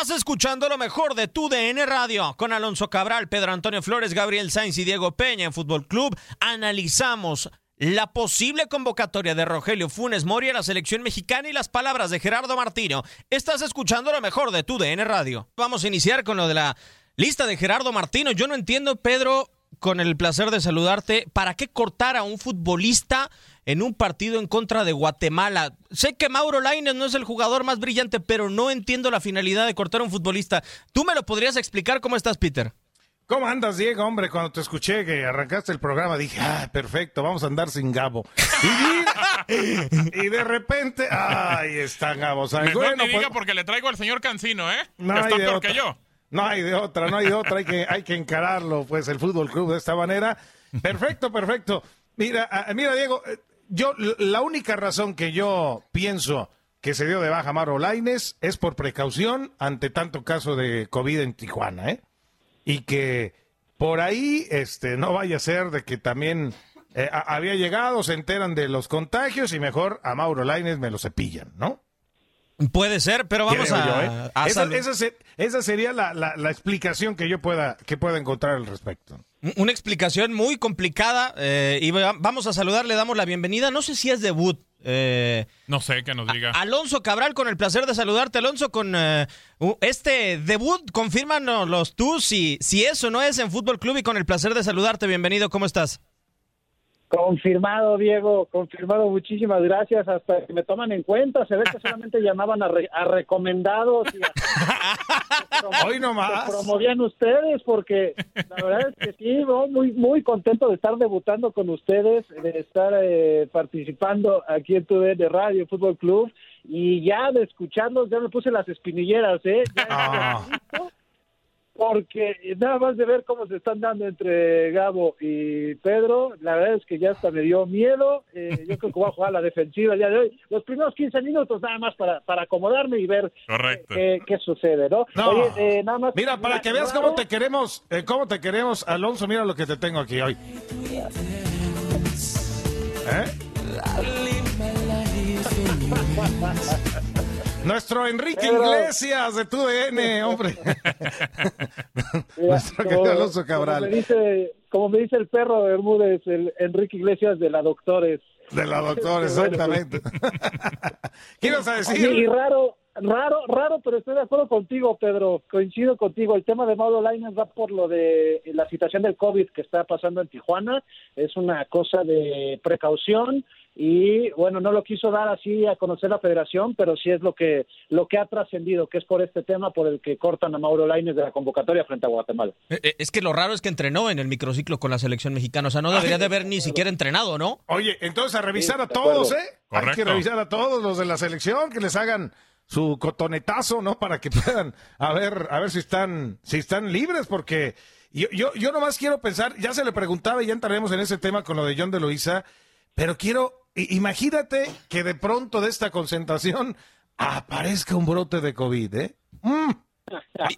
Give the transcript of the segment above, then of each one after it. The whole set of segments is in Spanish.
Estás escuchando lo mejor de tu DN Radio con Alonso Cabral, Pedro Antonio Flores, Gabriel Sainz y Diego Peña en Fútbol Club. Analizamos la posible convocatoria de Rogelio Funes Mori a la selección mexicana y las palabras de Gerardo Martino. Estás escuchando lo mejor de tu DN Radio. Vamos a iniciar con lo de la lista de Gerardo Martino. Yo no entiendo, Pedro, con el placer de saludarte, ¿para qué cortar a un futbolista en un partido en contra de Guatemala? Sé que Mauro Laines no es el jugador más brillante, pero no entiendo la finalidad de cortar a un futbolista. ¿Tú me lo podrías explicar cómo estás, Peter? ¿Cómo andas, Diego? Hombre, cuando te escuché que arrancaste el programa, dije, ah, perfecto, vamos a andar sin Gabo. Y, y de repente, ay, está Gabo. ¿sabes? Mejor Bueno, ni diga pues, porque le traigo al señor Cancino, ¿eh? No que hay está de peor otra. que yo. No hay de otra, no hay de otra, hay que, hay que encararlo, pues, el Fútbol Club de esta manera. Perfecto, perfecto. Mira, mira, Diego, yo, la única razón que yo pienso que se dio de baja Mauro Laines es por precaución ante tanto caso de COVID en Tijuana, ¿eh? Y que por ahí, este, no vaya a ser de que también eh, había llegado, se enteran de los contagios y mejor a Mauro Laines me lo cepillan, ¿no? Puede ser, pero vamos Creo a, yo, ¿eh? a esa, salu- esa se- esa sería la, la- la explicación que yo pueda, que pueda encontrar al respecto. Una explicación muy complicada eh, y va- vamos a saludar, le damos la bienvenida. No sé si es debut. eh, No sé qué nos diga. Alonso Cabral, con el placer de saludarte, Alonso, con eh, este debut. Confírmanos tú si, si eso no es en Fútbol Club y con el placer de saludarte. Bienvenido, ¿cómo estás? Confirmado, Diego, confirmado. Muchísimas gracias. Hasta que me toman en cuenta. Se ve que solamente llamaban a, re- a recomendados y a, Hoy nomás. promovían ustedes porque la verdad es que sí, muy muy contento de estar debutando con ustedes, de estar eh, participando aquí en tu de Radio Fútbol Club y ya de escucharlos ya me puse las espinilleras, ¿eh? Ya Ah. Porque nada más de ver cómo se están dando entre Gabo y Pedro, la verdad es que ya hasta me dio miedo. Eh, yo creo que voy a jugar a la defensiva el día de hoy. Los primeros 15 minutos nada más para, para acomodarme y ver Correcto. qué, qué sucede, ¿no? No. Oye, eh, nada más. Mira, para que veas cómo te queremos, eh, cómo te queremos, Alonso, mira lo que te tengo aquí hoy. ¿Eh? Nuestro Enrique Pedro. Iglesias de TUDN, hombre. Mira, Nuestro querido Alonso Cabral. Como me, dice, como me dice el perro Bermúdez, el Enrique Iglesias de la Doctores. De la doctora, exactamente. ¿Qué ibas a Oye, y decir? raro, Raro, raro, pero estoy de acuerdo contigo, Pedro. Coincido contigo. El tema de Mauro Lainez va por lo de la situación del COVID que está pasando en Tijuana. Es una cosa de precaución y bueno, no lo quiso dar así a conocer la federación, pero sí es lo que lo que ha trascendido, que es por este tema por el que cortan a Mauro Lainez de la convocatoria frente a Guatemala. Eh, eh, Es que lo raro es que entrenó en el microciclo con la selección mexicana, o sea, no debería de haber ni siquiera entrenado, ¿no? Oye, entonces a revisar Sí, a todos. ¿eh? Hay que revisar a todos los de la selección, que les hagan su cotonetazo, ¿no? Para que puedan a ver, a ver si están, si están libres, porque yo, yo, yo nomás quiero pensar, ya se le preguntaba y ya entraremos en ese tema con lo de John de Luisa, pero quiero, imagínate que de pronto de esta concentración aparezca un brote de COVID, ¿eh? Mm,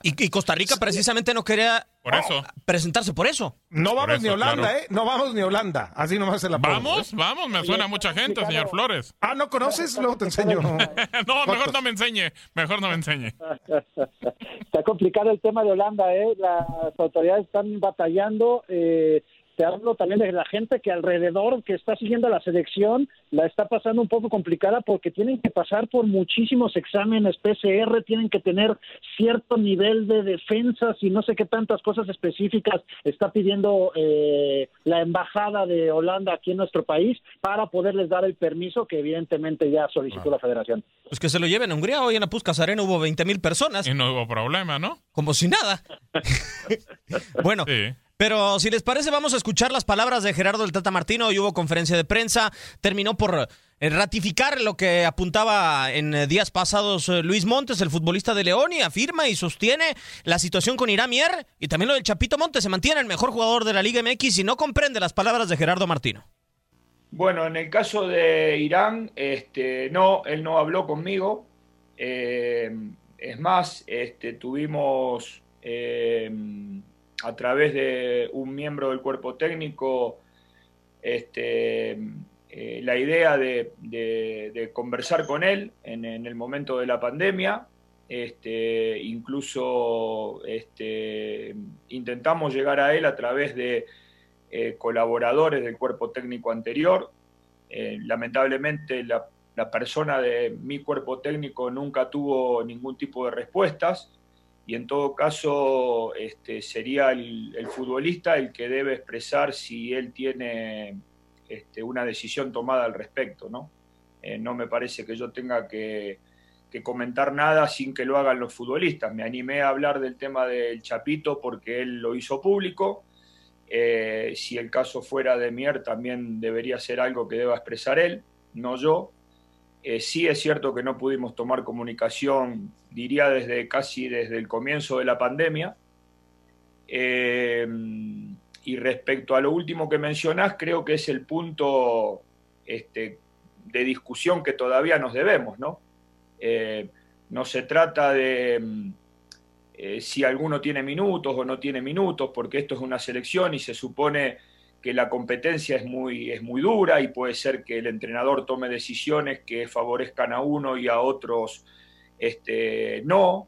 Y, y Costa Rica precisamente no quería Por eso. presentarse por eso. no vamos eso, ni a Holanda, claro. ¿eh? No vamos ni a Holanda, así nomás se la pongo, Vamos, ¿eh? vamos, me suena a mucha gente, señor Flores. Ah, ¿no conoces? Luego te enseño. No, mejor no me enseñe, mejor no me enseñe. Está complicado el tema de Holanda, ¿eh? Las autoridades están batallando. Eh, te hablo también de la gente que alrededor, que está siguiendo la selección, la está pasando un poco complicada porque tienen que pasar por muchísimos exámenes PCR, tienen que tener cierto nivel de defensas y no sé qué tantas cosas específicas está pidiendo eh, la embajada de Holanda aquí en nuestro país para poderles dar el permiso que evidentemente ya solicitó la federación. Pues que se lo lleven a Hungría. Hoy en la Puscas Arena hubo 20 mil personas, Y no hubo problema, ¿no? como si nada. bueno, Sí. Pero si les parece, vamos a escuchar las palabras de Gerardo el Tata Martino. Hoy hubo conferencia de prensa. Terminó por eh, ratificar lo que apuntaba en eh, días pasados eh, Luis Montes, el futbolista de León, y afirma y sostiene la situación con Irán Mier y también lo del Chapito Montes. Se mantiene el mejor jugador de la Liga MX y no comprende las palabras de Gerardo Martino. Bueno, en el caso de Irán, este, no, él no habló conmigo. Es más, este, tuvimos eh, a través de un miembro del cuerpo técnico este, eh, la idea de, conversar con él en, el momento de la pandemia. Este, incluso este, intentamos llegar a él a través de eh, colaboradores del cuerpo técnico anterior. Eh, lamentablemente la, la persona de mi cuerpo técnico nunca tuvo ningún tipo de respuestas y en todo caso este, sería el, futbolista el que debe expresar si él tiene este, una decisión tomada al respecto. ¿no? Eh, no me parece que yo tenga que, que comentar nada sin que lo hagan los futbolistas. Me animé a hablar del tema del Chapito porque él lo hizo público. Eh, si el caso fuera de Mier, también debería ser algo que deba expresar él, no yo. Eh, sí es cierto que no pudimos tomar comunicación, diría desde casi desde el comienzo de la pandemia. Eh, y respecto a lo último que mencionás, creo que es el punto este, de discusión que todavía nos debemos, ¿no? Eh, no se trata de si alguno tiene minutos o no tiene minutos, porque esto es una selección y se supone que la competencia es muy, es muy dura y puede ser que el entrenador tome decisiones que favorezcan a uno y a otros este, no.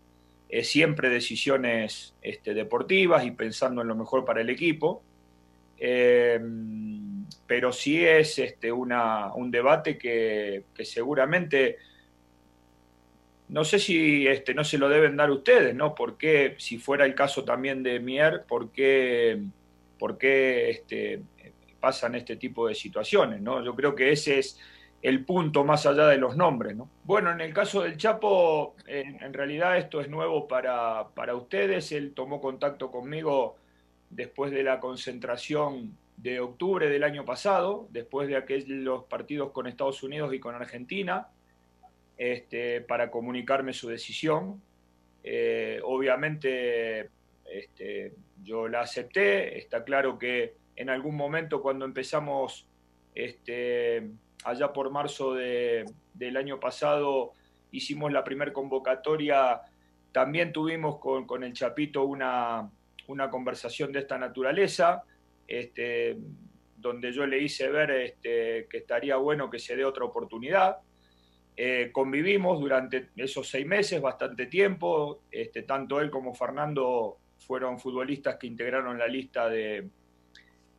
Eh, siempre decisiones este, deportivas y pensando en lo mejor para el equipo. Eh, pero sí es este, una, un debate que, que seguramente no sé si este, no se lo deben dar ustedes, ¿no? Porque si fuera el caso también de Mier, ¿por qué, por qué este, pasan este tipo de situaciones, ¿no? Yo creo que ese es el punto más allá de los nombres, ¿no? Bueno, en el caso del Chapo, en, realidad esto es nuevo para, para ustedes. Él tomó contacto conmigo después de la concentración de octubre del año pasado, después de aquellos partidos con Estados Unidos y con Argentina este, para comunicarme su decisión. Eh, obviamente este, yo la acepté, está claro que en algún momento cuando empezamos este, allá por marzo de, del año pasado, hicimos la primer convocatoria, también tuvimos con, con el Chapito una, una, conversación de esta naturaleza, este, donde yo le hice ver este, que estaría bueno que se dé otra oportunidad. Eh, convivimos durante esos seis meses, bastante tiempo. Este, tanto él como Fernando fueron futbolistas que integraron la lista de,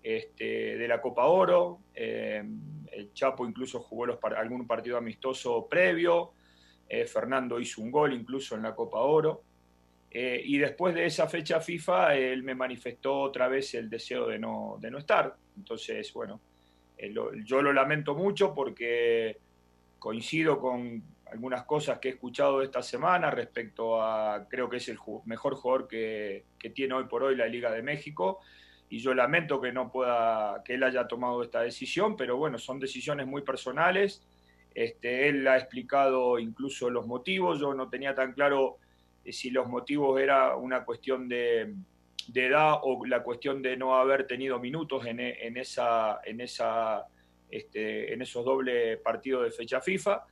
este, de la Copa Oro. Eh, el Chapo incluso jugó los, algún partido amistoso previo. Eh, Fernando hizo un gol incluso en la Copa Oro. Eh, y después de esa fecha FIFA, él me manifestó otra vez el deseo de no, de no estar. Entonces, bueno, yo lo lamento mucho porque coincido con algunas cosas que he escuchado esta semana respecto a, creo que es el mejor jugador que, tiene hoy por hoy la Liga de México. Y yo lamento que no pueda, que él haya tomado esta decisión, pero bueno, son decisiones muy personales. Este, él ha explicado incluso los motivos. Yo no tenía tan claro eh, si los motivos era una cuestión de, edad o la cuestión de no haber tenido minutos en, e- esa, en, esa, este, en esos doble partidos de fecha FIFA.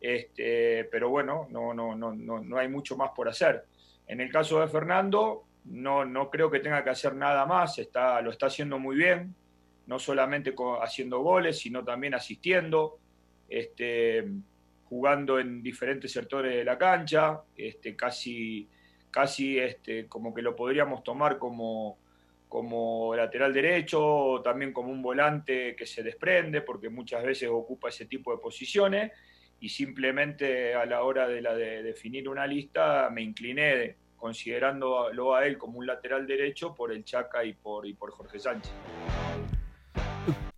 Este, pero bueno, no, no, no, no, hay mucho más por hacer. En el caso de Fernando, no, no creo que tenga que hacer nada más, está, lo está haciendo muy bien, no solamente haciendo goles, sino también asistiendo, este, jugando en diferentes sectores de la cancha, este, casi, casi este, como que lo podríamos tomar como, como lateral derecho, o también como un volante que se desprende, porque muchas veces ocupa ese tipo de posiciones, y simplemente a la hora de, la de definir una lista me incliné considerándolo a él como un lateral derecho por el Chaca y por, y por Jorge Sánchez.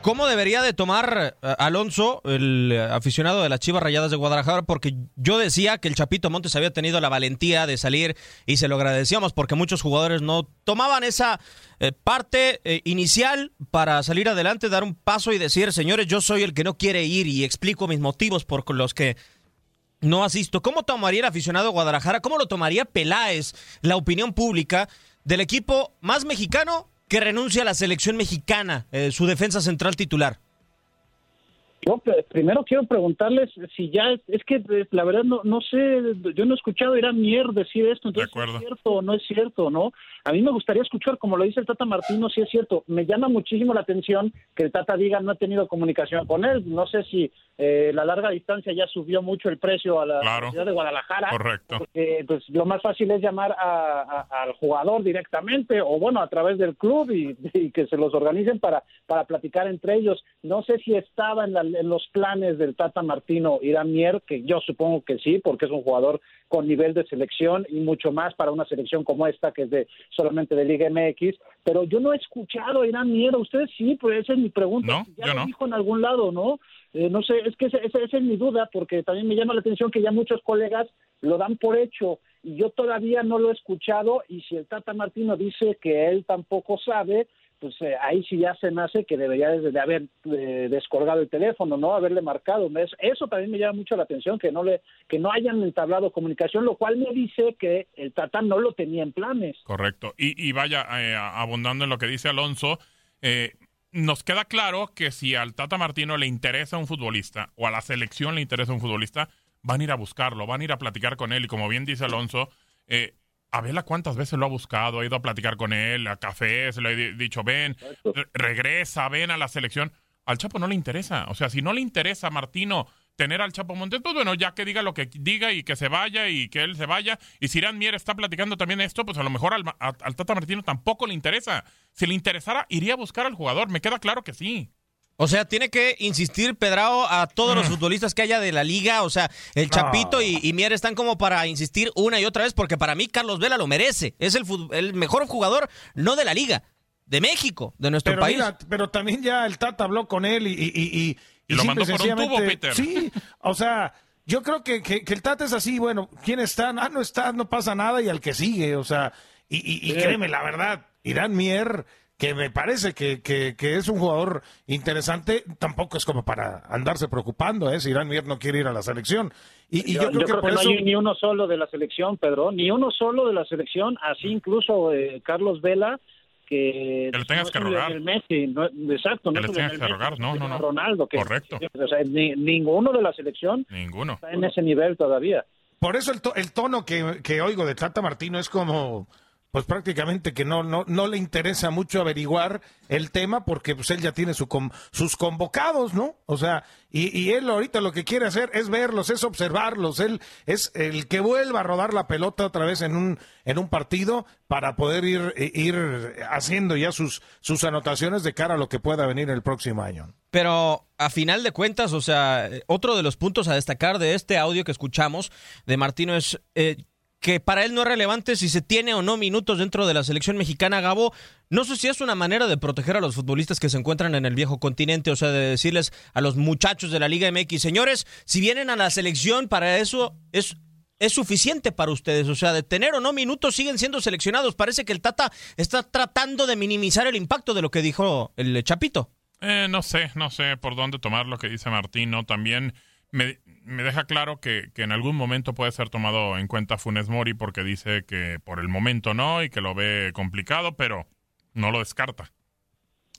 ¿Cómo debería de tomar eh, Alonso, el eh, aficionado de las Chivas Rayadas de Guadalajara? Porque yo decía que el Chapito Montes había tenido la valentía de salir y se lo agradecíamos porque muchos jugadores no tomaban esa eh, parte inicial para salir adelante, dar un paso y decir, señores, yo soy el que no quiere ir y explico mis motivos por los que no asisto. ¿Cómo tomaría el aficionado de Guadalajara? ¿Cómo lo tomaría Peláez, la opinión pública del equipo más mexicano que renuncia a la selección mexicana, eh, su defensa central titular? Yo pr- primero quiero preguntarles si ya es, es que eh, la verdad no no sé, yo no he escuchado a Irán Mier decir esto, entonces ¿es cierto o no es cierto, ¿no? A mí me gustaría escuchar, como lo dice el Tata Martino, si es cierto. Me llama muchísimo la atención que el Tata diga no he tenido comunicación con él. No sé si eh, la larga distancia ya subió mucho el precio a la Claro. ciudad de Guadalajara. Correcto. Porque pues lo más fácil es llamar a- a- al jugador directamente o bueno, a través del club y, y que se los organicen para, para platicar entre ellos. No sé si estaba en, la- en los planes del Tata Martino Irán Mier, que yo supongo que sí, porque es un jugador con nivel de selección y mucho más para una selección como esta, que es de solamente de Liga MX. Pero yo no he escuchado a Irán Mier, ustedes sí, pues esa es mi pregunta. No, Si ya yo lo no. dijo en algún lado, ¿no? Eh, no sé, es que esa, esa- esa es mi duda, porque también me llama la atención que ya muchos colegas lo dan por hecho y yo todavía no lo he escuchado y si el Tata Martino dice que él tampoco sabe, pues eh, ahí sí ya se me hace que debería de, haber eh, descolgado el teléfono, ¿no? Haberle marcado. Es- Eso también me llama mucho la atención, que no le que no hayan entablado comunicación, lo cual me dice que el Tata no lo tenía en planes. Correcto. Y, y vaya, eh, abundando en lo que dice Alonso, eh, nos queda claro que si al Tata Martino le interesa un futbolista o a la selección le interesa un futbolista, van a ir a buscarlo, van a ir a platicar con él. Y como bien dice Alonso, eh, a Vela cuántas veces lo ha buscado, ha ido a platicar con él, a cafés, le ha di- dicho, ven, re- regresa, ven a la selección. Al Chapo no le interesa. O sea, si no le interesa a Martino tener al Chapo Montes, pues bueno, ya que diga lo que diga y que se vaya y que él se vaya. Y si Irán Mier está platicando también esto, pues a lo mejor al, Ma- a- al Tata Martino tampoco le interesa. Si le interesara, iría a buscar al jugador. Me queda claro que sí. O sea, tiene que insistir Pedrao a todos los futbolistas que haya de la liga. O sea, el Chapito y, y Mier están como para insistir una y otra vez, porque para mí Carlos Vela lo merece. Es el, el mejor jugador, no de la liga, de México, de nuestro Pero, país. mira, pero también ya el Tata habló con él y... y, y, y- Y lo mandó por un tubo, Peter. Sí, o sea, yo creo que, que, que el Tata es así, bueno, ¿quién está? Ah, no está, no pasa nada y al que sigue, o sea, y, y, créeme, la verdad, Irán Mier, que me parece que, que, que es un jugador interesante, tampoco es como para andarse preocupando, ¿eh? Si Irán Mier no quiere ir a la selección. Y, y yo, creo que por no eso... hay ni uno solo de la selección, Pedro, ni uno solo de la selección, así incluso eh, Carlos Vela, que, que le tengas no que rogar. el Messi, no, exacto, Que no le tengas que Messi, rogar, no, no, no. Ronaldo, que, Correcto. o sea, ni- ninguno de la selección Ninguno. está en ese nivel todavía. Por eso el, to- el tono que, que oigo de Tata Martino es como, pues prácticamente que no, no, no le interesa mucho averiguar el tema porque pues él ya tiene su com- sus convocados, ¿no? O sea, y, y él ahorita lo que quiere hacer es verlos, es observarlos, él es el que vuelva a rodar la pelota otra vez en un, en un partido para poder ir, ir haciendo ya sus, sus anotaciones de cara a lo que pueda venir el próximo año. Pero a final de cuentas, o sea, otro de los puntos a destacar de este audio que escuchamos de Martino es eh, que para él no es relevante si se tiene o no minutos dentro de la selección mexicana, Gabo. No sé si es una manera de proteger a los futbolistas que se encuentran en el viejo continente, o sea, de decirles a los muchachos de la Liga MX, señores, si vienen a la selección, para eso es es suficiente para ustedes. O sea, de tener o no minutos, siguen siendo seleccionados. Parece que el Tata está tratando de minimizar el impacto de lo que dijo el Chapito. Eh, no sé, no sé por dónde tomar lo que dice Martino. También me, me deja claro que, que en algún momento puede ser tomado en cuenta Funes Mori porque dice que por el momento no y que lo ve complicado, pero no lo descarta.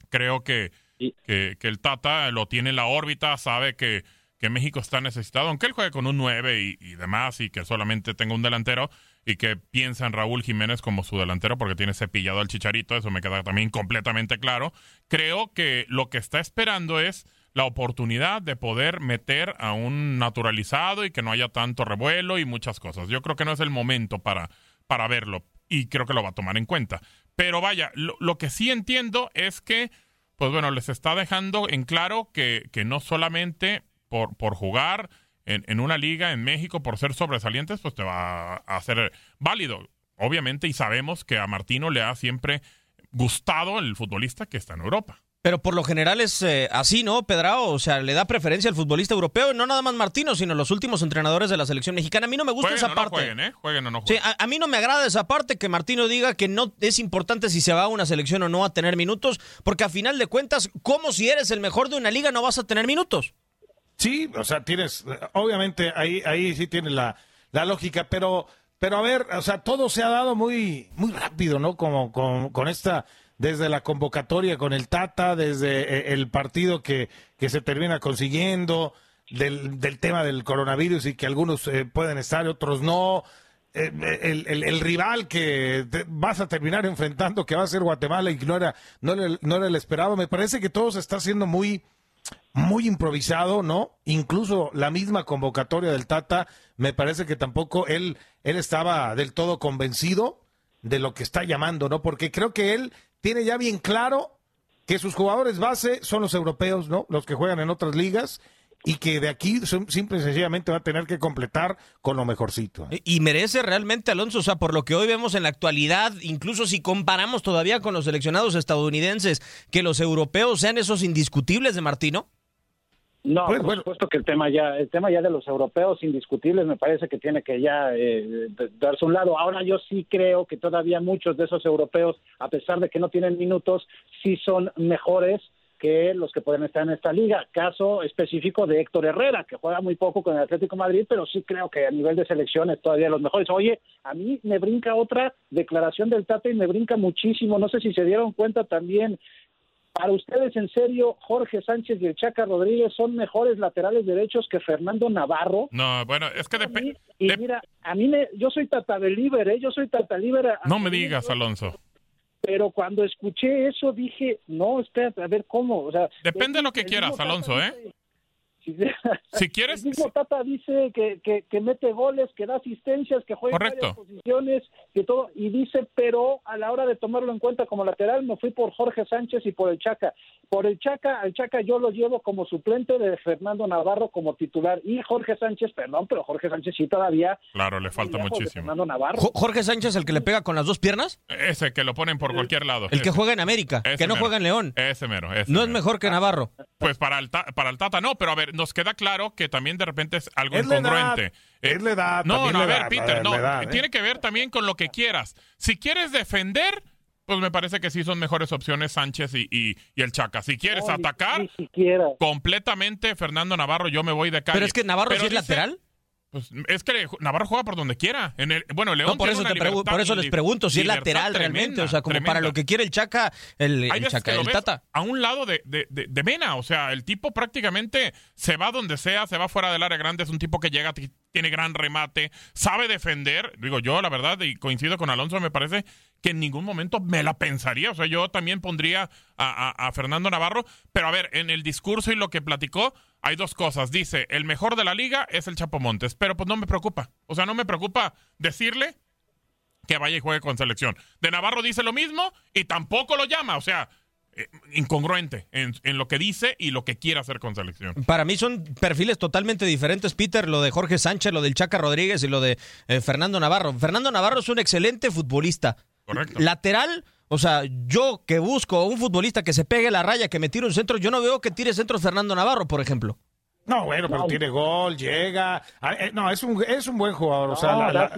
Creo que, que, que el Tata lo tiene en la órbita, sabe que, que México está necesitado, aunque él juegue con un 9 y, y demás y que solamente tenga un delantero y que piensa en Raúl Jiménez como su delantero porque tiene cepillado al chicharito, eso me queda también completamente claro. Creo que lo que está esperando es la oportunidad de poder meter a un naturalizado y que no haya tanto revuelo y muchas cosas. Yo creo que no es el momento para, para verlo y creo que lo va a tomar en cuenta. Pero vaya, lo, lo que sí entiendo es que, pues bueno, les está dejando en claro que, que no solamente por, por jugar en, en, una liga en México, por ser sobresalientes, pues te va a hacer válido. Obviamente, y sabemos que a Martino le ha siempre gustado el futbolista que está en Europa. Pero por lo general es eh, así, ¿no, Pedrao? O sea, le da preferencia al futbolista europeo, no nada más Martino, sino los últimos entrenadores de la selección mexicana. A mí no me gusta jueguen esa o parte. Jueguen, ¿eh? Jueguen o no jueguen. Sí, a, a, mí no me agrada esa parte que Martino diga que no es importante si se va a una selección o no a tener minutos, porque a final de cuentas, como si eres el mejor de una liga no vas a tener minutos. Sí, o sea, tienes, obviamente ahí, ahí sí tienes la, la lógica, pero, pero a ver, o sea, todo se ha dado muy, muy rápido, ¿no? Como con, con esta, desde la convocatoria con el Tata, desde el partido que, que se termina consiguiendo, del, del tema del coronavirus y que algunos eh, pueden estar, otros no. Eh, el, el, el, rival que vas a terminar enfrentando, que va a ser Guatemala y que no era, no era, no era el esperado, me parece que todo se está haciendo muy, muy improvisado, ¿no? Incluso la misma convocatoria del Tata, me parece que tampoco él, él estaba del todo convencido de lo que está llamando, ¿no? Porque creo que él tiene ya bien claro que sus jugadores base son los europeos, ¿no? Los que juegan en otras ligas y que de aquí simple y sencillamente va a tener que completar con lo mejorcito. ¿eh? Y merece realmente, Alonso, o sea, por lo que hoy vemos en la actualidad, incluso si comparamos todavía con los seleccionados estadounidenses, que los europeos sean esos indiscutibles de Martino. No, pues, por bueno. supuesto que el tema ya, el tema ya de los europeos indiscutibles me parece que tiene que ya eh, darse un lado. Ahora yo sí creo que todavía muchos de esos europeos, a pesar de que no tienen minutos, sí son mejores que los que pueden estar en esta liga. Caso específico de Héctor Herrera, que juega muy poco con el Atlético Madrid, pero sí creo que a nivel de selección es todavía los mejores. Oye, a mí me brinca otra declaración del Tata y me brinca muchísimo. No sé si se dieron cuenta también. Para ustedes, en serio, Jorge Sánchez y el Chaca Rodríguez son mejores laterales derechos que Fernando Navarro. No, bueno, es que depende. Y de mira, a mí me, yo soy Tata Deliver, ¿eh? Yo soy Tata Deliver. No me digas, Alonso. Pero cuando escuché eso dije, no, espérate, a ver cómo. O sea, Depende de lo que quieras, Alonso, ¿eh? Si, si quieres. El mismo Tata dice que, que, que, mete goles, que da asistencias, que juega Correcto. en varias posiciones, que todo, y dice, pero a la hora de tomarlo en cuenta como lateral, me fui por Jorge Sánchez y por el Chaca. Por el Chaca, al Chaca yo lo llevo como suplente de Fernando Navarro como titular, y Jorge Sánchez, perdón, pero Jorge Sánchez sí todavía. Claro, le falta muchísimo. Fernando Navarro. Jorge Sánchez, el que le pega con las dos piernas. Ese que lo ponen por cualquier lado. El que juega en América, ese que no mero. juega en León. Ese mero. Ese no mero. es mejor que Navarro. Pues para el, ta para el Tata no, pero a ver, nos queda claro que también de repente es algo Es la incongruente. edad, es la edad, no, no, a la ver, edad, Peter, la- no, la edad, ¿eh? tiene que ver también con lo que quieras. Si quieres defender, pues me parece que sí son mejores opciones Sánchez y, y, y el Chaca. Si quieres No, atacar, Ni siquiera. completamente Fernando Navarro, yo me voy de calle. Pero es que Navarro Pero sí es dice- lateral. Pues es que Navarro juega por donde quiera. En el, bueno, León no, por eso, por eso les pregunto si es lateral realmente. O sea, como para lo que quiere el Chaca, el, Chaca, el Tata. A un lado de, de, de, Mena. O sea, el tipo prácticamente se va donde sea, se va fuera del área grande. Es un tipo que llega, tiene gran remate, sabe defender. Digo yo, la verdad, y coincido con Alonso, me parece que en ningún momento me la pensaría. O sea, yo también pondría a, Fernando Navarro. Pero a ver, en el discurso y lo que platicó hay dos cosas. Dice, el mejor de la liga es el Chapo Montes, pero pues no me preocupa. O sea, no me preocupa decirle que vaya y juegue con selección. De Navarro dice lo mismo y tampoco lo llama. O sea, incongruente en, lo que dice y lo que quiere hacer con selección. Para mí son perfiles totalmente diferentes, Peter, lo de Jorge Sánchez, lo del Chaca Rodríguez y lo de eh, Fernando Navarro. Fernando Navarro es un excelente futbolista. Correcto. Lateral o sea, yo que busco un futbolista que se pegue la raya, que me tire un centro, yo no veo que tire centros Fernando Navarro, por ejemplo. No, bueno, pero tiene gol, llega. Ah, eh, no, es un, es un buen jugador. o sea,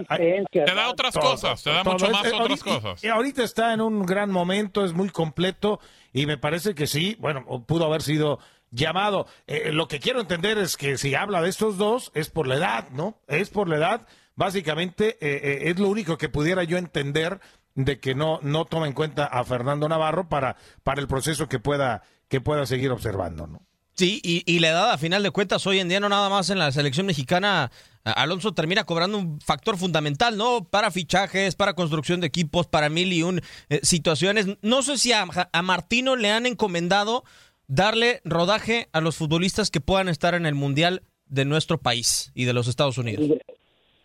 te da otras cosas, te da mucho más otras cosas. Y, ahorita está en un gran momento, es muy completo y me parece que sí, bueno, pudo haber sido llamado. Eh, lo que quiero entender es que si habla de estos dos es por la edad, ¿no? Es por la edad. Básicamente eh, es lo único que pudiera yo entender de que no, no toma en cuenta a Fernando Navarro para, para el proceso que pueda, que pueda seguir observando, ¿no? Sí, y, y la edad, a final de cuentas, hoy en día no nada más en la selección mexicana, Alonso termina cobrando un factor fundamental, ¿no? Para fichajes, para construcción de equipos, para mil y un eh, situaciones. No sé si a, a Martino le han encomendado darle rodaje a los futbolistas que puedan estar en el Mundial de nuestro país y de los Estados Unidos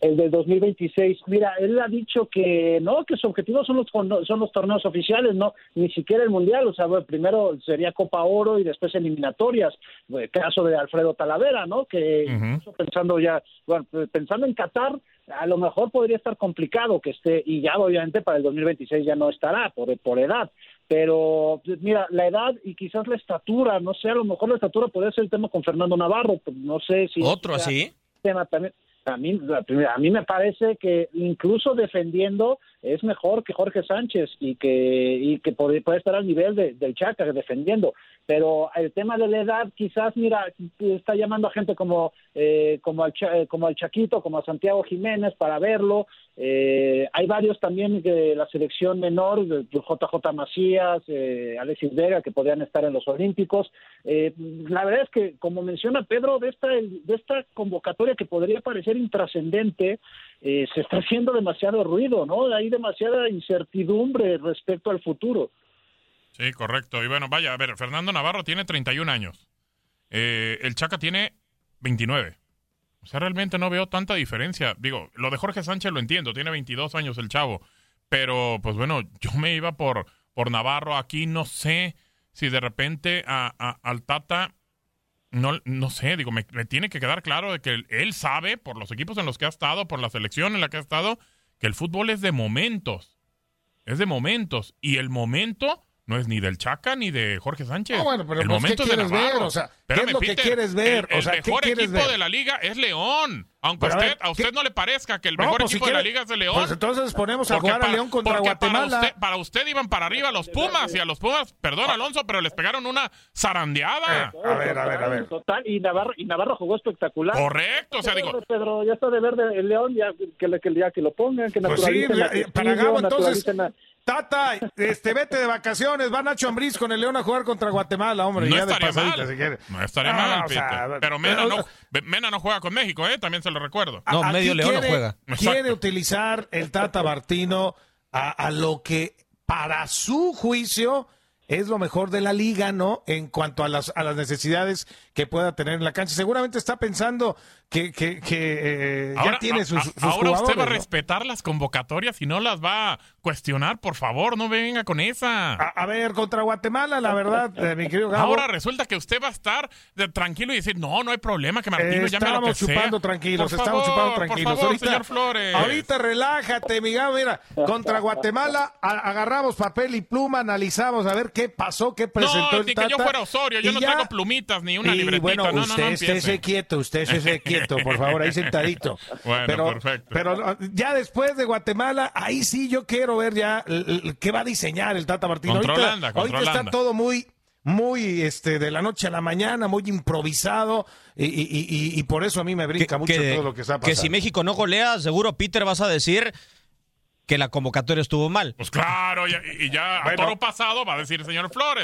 el del 2026. Mira, él ha dicho que no, que su objetivo son los son los torneos oficiales, no, ni siquiera el mundial. O sea, primero sería Copa Oro y después eliminatorias. El caso de Alfredo Talavera, ¿no? Que pensando ya, bueno, pensando en Qatar, a lo mejor podría estar complicado que esté y ya obviamente para el 2026 ya no estará por por edad. Pero mira, la edad y quizás la estatura, no sé, a lo mejor la estatura podría ser el tema con Fernando Navarro, no sé si otro así tema también a mí, a mí me parece que incluso defendiendo es mejor que Jorge Sánchez y que, y que puede, estar al nivel de, del Chaca defendiendo. Pero el tema de la edad, quizás, mira, está llamando a gente como, eh, como, al, como al Chaquito, como a Santiago Jiménez para verlo. Eh, hay varios también de la selección menor, JJ Macías, eh, Alexis Vega, que podrían estar en los Olímpicos. Eh, la verdad es que, como menciona Pedro, de esta, de esta convocatoria que podría parecer intrascendente, eh, se está haciendo demasiado ruido, ¿no? Hay demasiada incertidumbre respecto al futuro. Sí, correcto. Y bueno, vaya, a ver, Fernando Navarro tiene 31 años. Eh, el Chaca tiene 29. O sea, realmente no veo tanta diferencia. Digo, lo de Jorge Sánchez lo entiendo, tiene 22 años el chavo. Pero, pues bueno, yo me iba por, por Navarro. Aquí no sé si de repente a, al Tata, no, no sé, digo, me, tiene que quedar claro de que él, sabe, por los equipos en los que ha estado, por la selección en la que ha estado, que el fútbol es de momentos. Es de momentos. Y el momento no es ni del Chaca ni de Jorge Sánchez. No, bueno, pero el pues, momento ¿qué quieres ver? O sea, ¿qué es lo que quieres ver? El, o sea, mejor equipo de la liga es León. Aunque a usted, no le parezca que el mejor pues, equipo de la liga es el León. Pues entonces ponemos a jugar a León contra Guatemala. Para usted, iban para arriba los Pumas y a los Pumas, perdón Alonso, pero les pegaron una zarandeada. Eh, a ver, a ver, a ver. Total, y Navarro, y Navarro jugó espectacular. Correcto, o sea, digo. Pedro, ya está de verde el León, ya que, que, ya que lo pongan, que pues sí, para Gabo, entonces, Tata, este, vete de vacaciones, va Nacho Ambriz con el León a jugar contra Guatemala, hombre. No ya estaría mal. No estaría mal, pero, Mena, no, Mena no juega con México, ¿eh? También se lo recuerdo. No, medio León no juega. Quiere utilizar el Tata Martino a, a lo que, para su juicio, es lo mejor de la liga, ¿no? En cuanto a las, a las necesidades que pueda tener en la cancha. Seguramente está pensando que, que, que eh, ya tiene sus, sus Ahora usted va a respetar las convocatorias y no las va a cuestionar, por favor, no venga con esa. A, ver, contra Guatemala, la verdad, eh, mi querido Gabo. Ahora resulta que usted va a estar tranquilo y decir, no, no hay problema, que Martino eh, llame a lo que chupando tranquilos, estamos chupando tranquilos. Por favor, señor Flores. Ahorita relájate, mi Gabo, mira, contra Guatemala agarramos papel y pluma, analizamos a ver qué pasó, qué presentó no, el Tata. que yo fuera Osorio, yo no traigo plumitas ni una libretita. bueno, no, usted no, no estése quieto, usted estése quieto, por favor, ahí sentadito. Bueno, pero, perfecto. Pero ya después de Guatemala, ahí sí yo quiero ver ya qué va a diseñar el Tata Martino. Contra ahorita, ahorita está todo muy muy este, de la noche a la mañana, muy improvisado, y, y, y, por eso a mí me brinca mucho todo lo que está pasando. Que si México no golea, seguro, Peter, vas a decir que la convocatoria estuvo mal. Pues claro, y, ya a toro pasado va a decir el señor Flores.